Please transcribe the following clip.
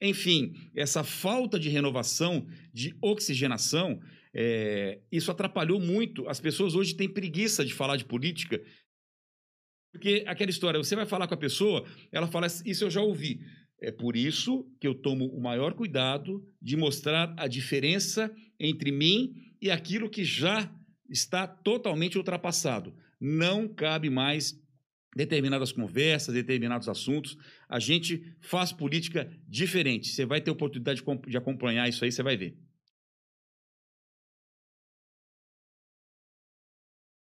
Enfim, essa falta de renovação, de oxigenação, é, isso atrapalhou muito. As pessoas hoje têm preguiça de falar de política. Porque aquela história, você vai falar com a pessoa, ela fala, isso eu já ouvi. É por isso que eu tomo o maior cuidado de mostrar a diferença entre mim e aquilo que já está totalmente ultrapassado. Não cabe mais determinadas conversas, determinados assuntos. A gente faz política diferente. Você vai ter oportunidade de acompanhar isso aí, você vai ver.